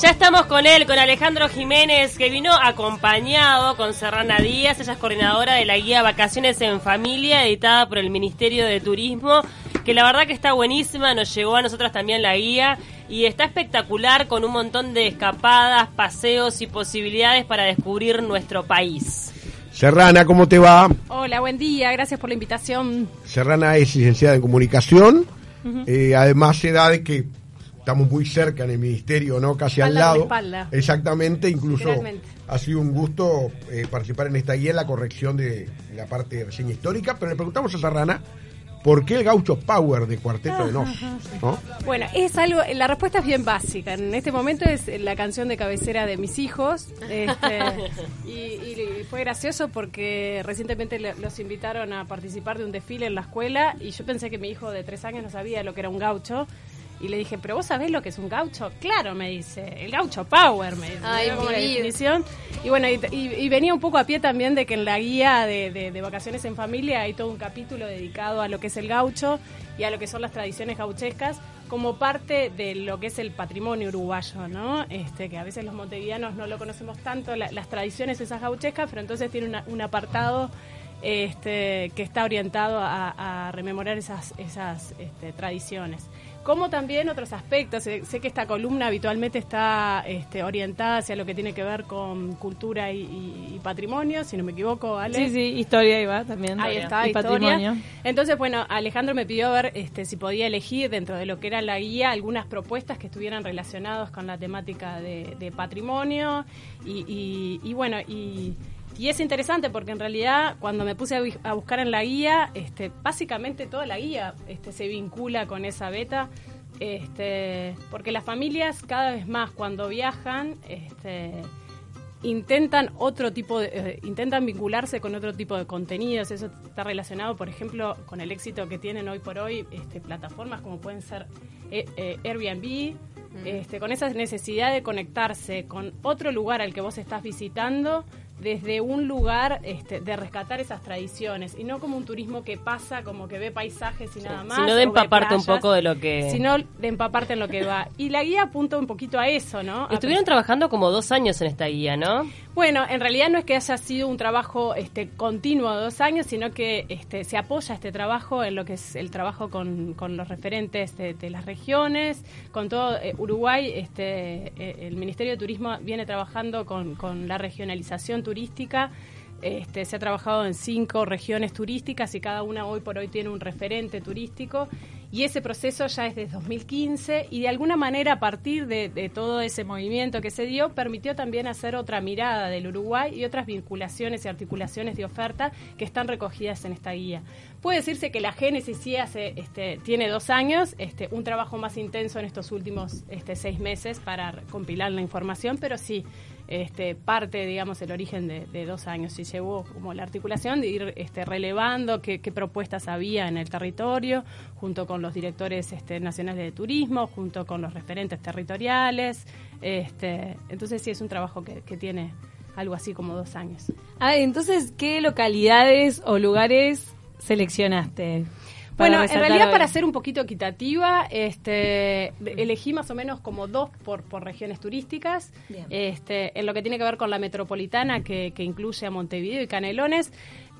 Ya estamos con él, con Alejandro Jiménez, que vino acompañado con Serrana Díaz, ella es coordinadora de la guía Vacaciones en Familia, editada por el Ministerio de Turismo, que la verdad que está buenísima, nos llegó a nosotros también la guía y está espectacular con un montón de escapadas, paseos y posibilidades para descubrir nuestro país. Serrana, ¿cómo te va? Hola, buen día, gracias por la invitación. Serrana es licenciada en comunicación, eh, además se da de que estamos muy cerca en el ministerio, ¿no? Casi al lado. espalda. Exactamente, incluso ha sido un gusto eh, participar en esta guía en la corrección de la parte de reseña histórica, pero le preguntamos a Serrana por qué el gaucho Power de Cuarteto de Nos, ¿no? Bueno, es algo, la respuesta es bien básica. En este momento es la canción de cabecera de mis hijos. este, y, y fue gracioso porque recientemente los invitaron a participar de un desfile en la escuela y yo pensé que mi hijo de tres años no sabía lo que era un gaucho. Y le dije, ¿pero vos sabés lo que es un gaucho? Claro, me dice, el gaucho power, me dice. Ay, como la definición. Y bueno, y, y- y venía un poco a pie también de que en la guía de, de- de vacaciones en familia hay todo un capítulo dedicado a lo que es el gaucho y a lo que son las tradiciones gauchescas como parte de lo que es el patrimonio uruguayo, ¿no? Este, que a veces los montevideanos no lo conocemos tanto, la- las tradiciones esas gauchescas, pero entonces tiene una- un apartado este, que está orientado a, a rememorar esas, esas este, tradiciones. Como también otros aspectos. Sé, sé que esta columna habitualmente está este, orientada hacia lo que tiene que ver con cultura y, y- y patrimonio, si no me equivoco, Ale. Sí, sí, historia iba también. Ahí está, y historia. patrimonio. Entonces, bueno, Alejandro me pidió ver este, si podía elegir dentro de lo que era la guía algunas propuestas que estuvieran relacionadas con la temática de, de patrimonio y, y- y bueno, y, y es interesante porque en realidad cuando me puse a, bu- a buscar en la guía, este, básicamente toda la guía este, se vincula con esa beta. Este, porque las familias cada vez más cuando viajan este, intentan otro tipo de, eh, intentan vincularse con otro tipo de contenidos eso está relacionado por ejemplo con el éxito que tienen hoy por hoy este, plataformas como pueden ser eh, eh, Airbnb este, con esa necesidad de conectarse con otro lugar al que vos estás visitando desde un lugar este, de rescatar esas tradiciones y no como un turismo que pasa como que ve paisajes y nada más Sino de empaparte un poco de lo que... sino de empaparte en lo que va y la guía apunta un poquito a eso no A Estuvieron trabajando como dos años en esta guía, ¿no? bueno, en realidad no es que haya sido un trabajo este, continuo de dos años, sino que este, se apoya este trabajo en lo que es el trabajo con, con los referentes de, de las regiones, con todo eh, Uruguay. Este, eh, el Ministerio de Turismo viene trabajando con, con la regionalización turística. Este, se ha trabajado en cinco regiones turísticas y cada una hoy por hoy tiene un referente turístico. Y ese proceso ya es desde 2015 y de alguna manera a partir de, todo ese movimiento que se dio permitió también hacer otra mirada del Uruguay y otras vinculaciones y articulaciones de oferta que están recogidas en esta guía. Puede decirse que la Génesis sí hace, este, tiene dos años, este, un trabajo más intenso en estos últimos este, seis meses para compilar la información, pero sí, parte, digamos, el origen de, dos años y llevó como la articulación de ir relevando qué propuestas había en el territorio, junto con los directores este, nacionales de turismo, junto con los referentes territoriales. Este, entonces sí es un trabajo que, que tiene algo así como dos años. Ah, entonces, ¿qué localidades o lugares seleccionaste? Bueno, en realidad hoy? para ser un poquito equitativa, este, elegí más o menos como dos por, por regiones turísticas, Bien. este, en lo que tiene que ver con la metropolitana, que, que incluye a Montevideo y Canelones.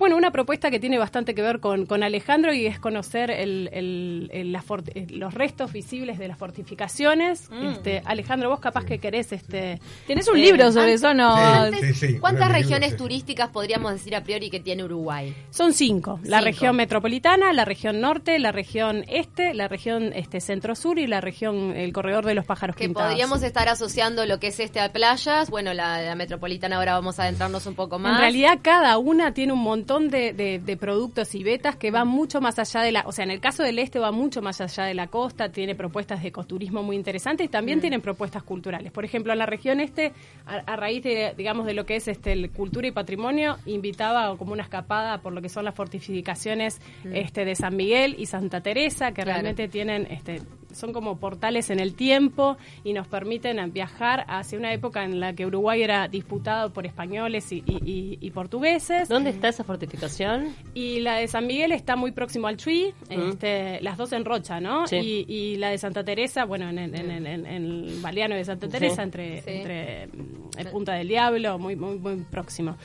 Bueno, una propuesta que tiene bastante que ver con, con Alejandro y es conocer el- el- el- la eh, los restos visibles de las fortificaciones. Mm. Este, Alejandro, vos capaz que querés... Este, ¿Tenés un eh, libro sobre eso no? Sí. Antes, sí, ¿Cuántas regiones sí. turísticas podríamos decir a priori que tiene Uruguay? Son cinco. La región metropolitana, la región norte, la región este, la región este centro-sur y la región, el corredor de los pájaros Que pintados. podríamos estar asociando lo que es este a playas. Bueno, la, la metropolitana ahora vamos a adentrarnos un poco más. En realidad cada una tiene un montón de, de- de productos y betas que van mucho más allá de la, o sea, en el caso del este va mucho más allá de la costa, tiene propuestas de ecoturismo muy interesantes y también tienen propuestas culturales. Por ejemplo, en la región este, a, a raíz de, digamos, de lo que es este el cultura y patrimonio, invitaba como una escapada por lo que son las fortificaciones este de San Miguel y Santa Teresa, que Claro. realmente tienen este son como portales en el tiempo y nos permiten viajar hacia una época en la que Uruguay era disputado por españoles y, y- y- y portugueses. ¿Dónde está esa fortificación? Y la de San Miguel está muy próximo al Chuy, este, las dos en Rocha, ¿no? Sí. Y, y la de Santa Teresa, bueno, en, en- en- en- en el Baleano de Santa Teresa, Sí. entre, Sí. entre mm, el Punta del Diablo, muy, muy, muy próximo.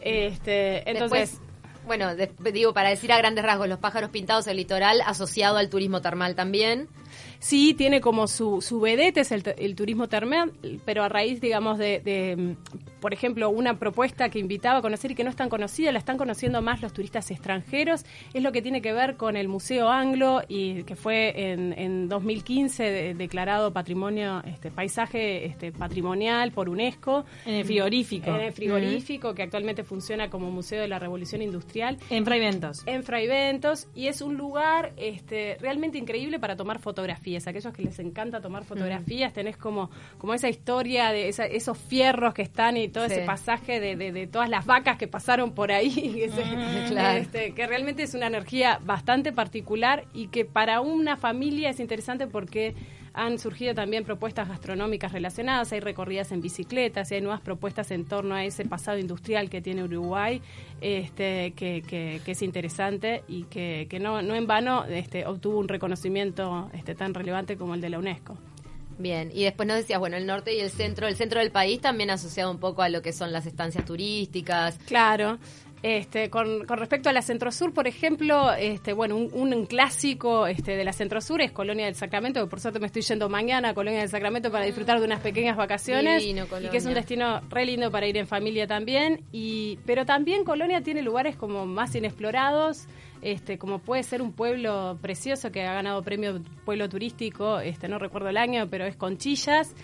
Este, entonces, Después, bueno, de- digo, para decir a grandes rasgos, los pájaros pintados, el litoral asociado al turismo termal también. Sí, tiene como su, su vedette, es el, el turismo termal, pero a raíz, digamos, de, de, por ejemplo, una propuesta que invitaba a conocer y que no es tan conocida, la están conociendo más los turistas extranjeros, es lo que tiene que ver con el Museo Anglo, y que fue en, en 2015 de- declarado patrimonio, este paisaje este, patrimonial por UNESCO. En el frigorífico. En el frigorífico, que actualmente funciona como Museo de la Revolución Industrial En Fraiventos. en Fraiventos y es un lugar este, realmente increíble para tomar fotografías. Aquellos que les encanta tomar fotografías, tenés como, como esa historia de esa- esos fierros que están y todo Sí. ese pasaje de, de- de todas las vacas que pasaron por ahí, que, se- Claro. este, que realmente es una energía bastante particular y que para una familia es interesante porque han surgido también propuestas gastronómicas relacionadas, hay recorridas en bicicletas y hay nuevas propuestas en torno a ese pasado industrial que tiene Uruguay, este, que, que- que es interesante y que, que no, no en vano este, obtuvo un reconocimiento este, tan relevante como el de la UNESCO. Bien, y después nos decías, bueno, el norte y el centro, el centro del país también asociado un poco a lo que son las estancias turísticas. Claro. Este, con, con respecto a la Centro Sur, por ejemplo, este, bueno, un, un clásico este, de la Centro Sur es Colonia del Sacramento, que por suerte me estoy yendo mañana a Colonia del Sacramento para disfrutar de unas pequeñas vacaciones. Divino, y que es un destino re lindo para ir en familia también. Y, pero también Colonia tiene lugares como más inexplorados. Este, como puede ser un pueblo precioso que ha ganado premio pueblo turístico, este, no recuerdo el año, pero es Conchillas.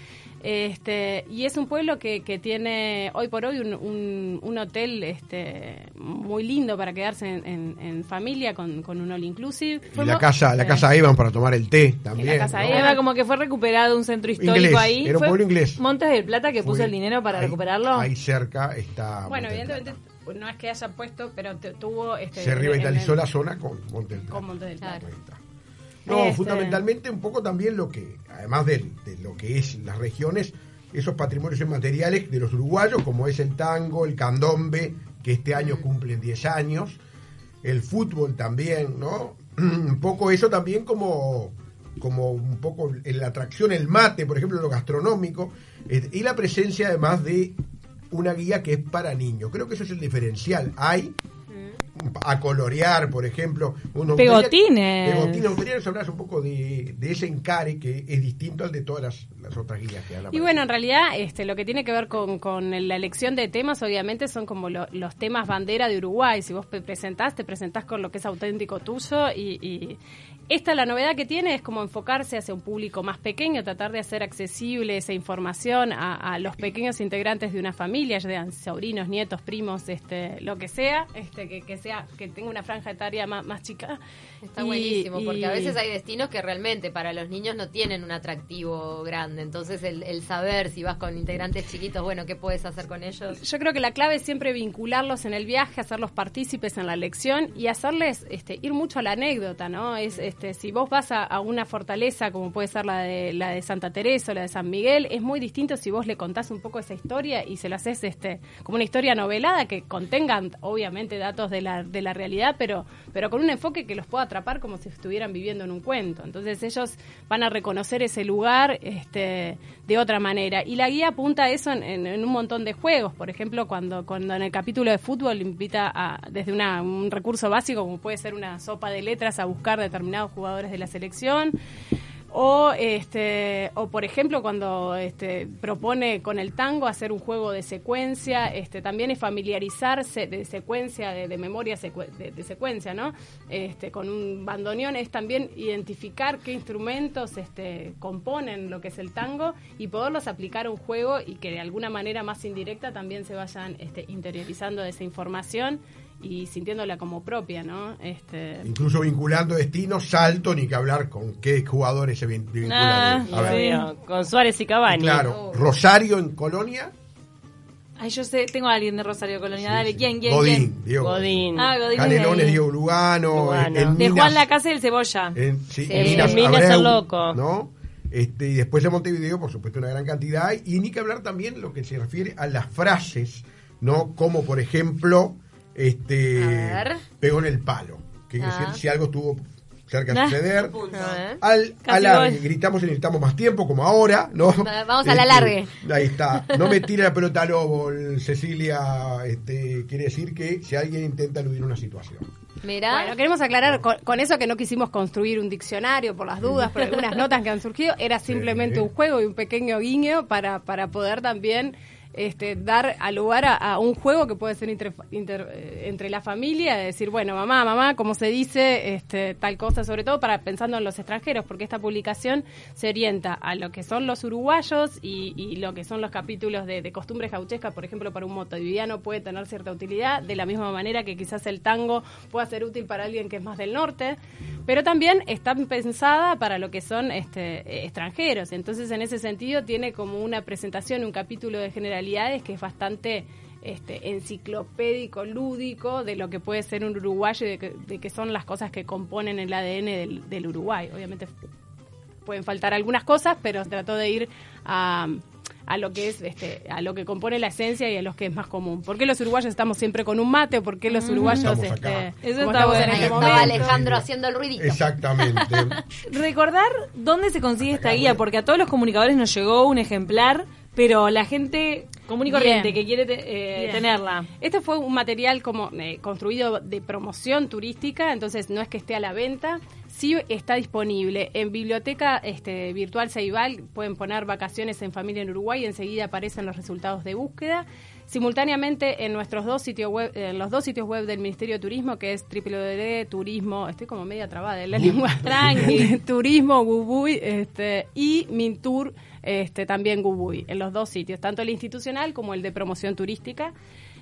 Este, y es un pueblo que, que tiene hoy por hoy un, un, un hotel este, muy lindo para quedarse en, en- en familia con, con un all inclusive. Y la casa, la casa Evan para tomar el té también. la casa ¿no? Evan. Eva, como que fue recuperado un centro histórico Inglés, ahí. era un Fue pueblo inglés. Montes del Plata que puso el dinero para ahí- recuperarlo. Ahí cerca está. Bueno, evidentemente Plata. no es que haya puesto, pero tuvo... Este, Se revitalizó la zona con Monte del Plata. con Monte del Plata. Claro. No, Este- fundamentalmente un poco también lo que, además de, lo que es las regiones, esos patrimonios inmateriales de los uruguayos, como es el tango, el candombe, que este año cumplen 10 años, el fútbol también, ¿no? Un poco eso también como, como un poco en la atracción, el mate, por ejemplo, lo gastronómico, eh, y la presencia además de una guía que es para niños. Creo que eso es el diferencial. Hay a colorear, por ejemplo. Uno Pegotines. Pegotines. Gustaría hablas un poco de, de ese encare que es distinto al de todas las, las otras guías que hablan. Y bueno, en realidad este, lo que tiene que ver con, con la elección de temas, obviamente, son como lo- los temas bandera de Uruguay. Si vos presentás, te presentás con lo que es auténtico tuyo. Y, y esta la novedad que tiene es como enfocarse hacia un público más pequeño, tratar de hacer accesible esa información a, a los pequeños integrantes de una familia, ya sean sobrinos, nietos, primos, este, lo que sea, este, que, que sea que tenga una franja etaria más, más chica. Está Y- buenísimo, porque a veces hay destinos que realmente para los niños no tienen un atractivo grande. Entonces, el, el saber si vas con integrantes chiquitos, bueno, ¿qué puedes hacer con ellos? Yo creo que la clave es siempre vincularlos en el viaje, hacerlos partícipes en la lección y hacerles este, ir mucho a la anécdota, ¿no? Es este, si vos vas a, una fortaleza como puede ser la de la de Santa Teresa o la de San Miguel, es muy distinto si vos le contás un poco esa historia y se lo haces este como una historia novelada que contengan obviamente datos de la de la realidad, pero pero con un enfoque que los pueda atrapar como si estuvieran viviendo en un cuento. Entonces ellos van a reconocer ese lugar este, de otra manera. Y la guía apunta a eso en, un montón de juegos. Por ejemplo, cuando, cuando en el capítulo de fútbol invita a, desde un recurso básico, como puede ser una sopa de letras, a buscar determinados jugadores de la selección. O, este, o por ejemplo, cuando este, propone con el tango hacer un juego de secuencia, este, también es familiarizarse de secuencia, de, memoria de secuencia, ¿no? Este, con un bandoneón es también identificar qué instrumentos este, componen lo que es el tango y poderlos aplicar a un juego y que de alguna manera más indirecta también se vayan este, interiorizando de esa información y sintiéndola como propia, ¿no? Este, Incluso vinculando destinos, salto, ni que hablar con qué jugadores se vin- vinculan. Ah, A ver, sí. Obvio, Con Suárez y Cavani. Claro, Rosario en Colonia. Ay, yo sé, tengo a alguien de Rosario Colonia. Dale, Sí. ¿quién, quién, Godín, quién? Diego Godín. Ah, Godín. Canelones. Diego Lugano, Lugano. en De Minas- Juan La Casa del Cebolla. En, sí, Sí, en Minas, en Minas Abreu, el Loco. ¿no? Este, y después de Montevideo, por supuesto, una gran cantidad. Y ni que hablar también lo que se refiere a las frases, ¿no? Como, por ejemplo, este, A ver. pegó en el palo. Que Ah. si algo estuvo cerca de Ah. suceder. A. Al alargue, gritamos y necesitamos más tiempo, como ahora, ¿no? Vamos al alargue. Ahí está. No me tire la pelota al lobo, Cecilia. Este, quiere decir que si alguien intenta eludir una situación. Mirá. Bueno, queremos aclarar con, con eso que no quisimos construir un diccionario por las dudas, por algunas notas que han surgido, era simplemente Sí. un juego y un pequeño guiño para, para poder también este, dar a lugar a, un juego que puede ser eh, entre la familia, de decir, bueno, mamá, mamá, como se dice, este, tal cosa, sobre todo para pensando en los extranjeros, porque esta publicación se orienta a lo que son los uruguayos y, lo que son los capítulos de, costumbres gauchescas, por ejemplo, para un motoviviano puede tener cierta utilidad, de la misma manera que quizás el tango pueda ser útil para alguien que es más del norte, pero también está pensada para lo que son este, extranjeros. Entonces, en ese sentido, tiene como una presentación, un capítulo de que es bastante este, enciclopédico, lúdico, de lo que puede ser un uruguayo y de, que- de qué son las cosas que componen el ADN del, del Uruguay. Obviamente pueden faltar algunas cosas, pero trató de ir a, a lo que es este, a lo que compone la esencia y a lo que es más común. ¿Por qué los uruguayos estamos siempre con un mate? ¿Por qué los uruguayos Estamos este. Eso está estamos bueno. en Ahí este estaba momento? Alejandro haciendo el ruidito. Exactamente. Recordar dónde se consigue esta guía, porque a todos los comunicadores nos llegó un ejemplar, pero la gente común y corriente Bien. que quiere te- eh, tenerla. Este fue un material como eh, construido de promoción turística, entonces no es que esté a la venta, sí está disponible en biblioteca este, virtual Ceibal, pueden poner vacaciones en familia en Uruguay y enseguida aparecen los resultados de búsqueda. Simultáneamente en nuestros dos sitios web, en los dos sitios web del Ministerio de Turismo, que es www.turismo, estoy como media trabada en la lengua, Tranqui. Turismo Gubuy este, y Mintur este, también Gubuy, en los dos sitios, tanto el institucional como el de promoción turística.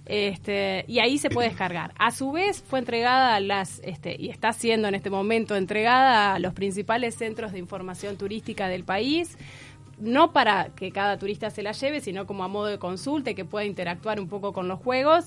Este, y ahí se puede descargar. A su vez fue entregada a las, este, y está siendo en este momento entregada a los principales centros de información turística del país, no para que cada turista se la lleve, sino como a modo de consulta y que pueda interactuar un poco con los juegos.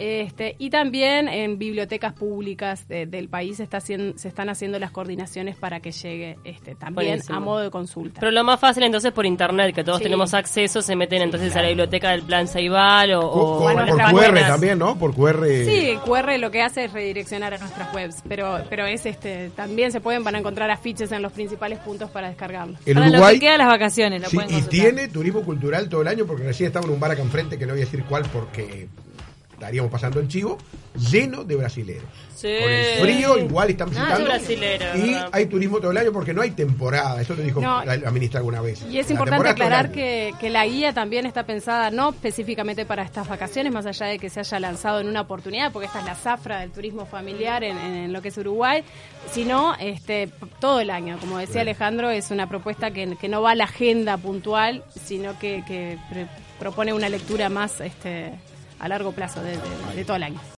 Este, y también en bibliotecas públicas de- del país se, está haciendo, se están haciendo las coordinaciones para que llegue este, también Buenísimo. a modo de consulta. Pero lo más fácil entonces por internet, que todos Sí. tenemos acceso, se meten entonces a la biblioteca del Plan Ceibal o, o a por QR páginas. también, ¿no? Por QR. Sí, QR lo que hace es redireccionar a nuestras webs, pero pero es este también se pueden van a encontrar afiches en los principales puntos para descargarlo. El Para lo Uruguay. que queda las vacaciones, lo Sí, pueden y tiene turismo cultural todo el año, porque recién estaba en un bar acá enfrente, que no voy a decir cuál porque estaríamos pasando el chivo, lleno de brasileros. Sí. Con el frío igual están Ah, visitando. y ¿verdad? hay turismo todo el año porque no hay temporada, eso lo dijo No. la, la ministra alguna vez. Y es La importante aclarar que, que la guía también está pensada no específicamente para estas vacaciones, más allá de que se haya lanzado en una oportunidad, porque esta es la zafra del turismo familiar en, en lo que es Uruguay, sino este todo el año. Como decía Alejandro, es una propuesta que, que no va a la agenda puntual, sino que, que pre- propone una lectura más este a largo plazo de- todo el año.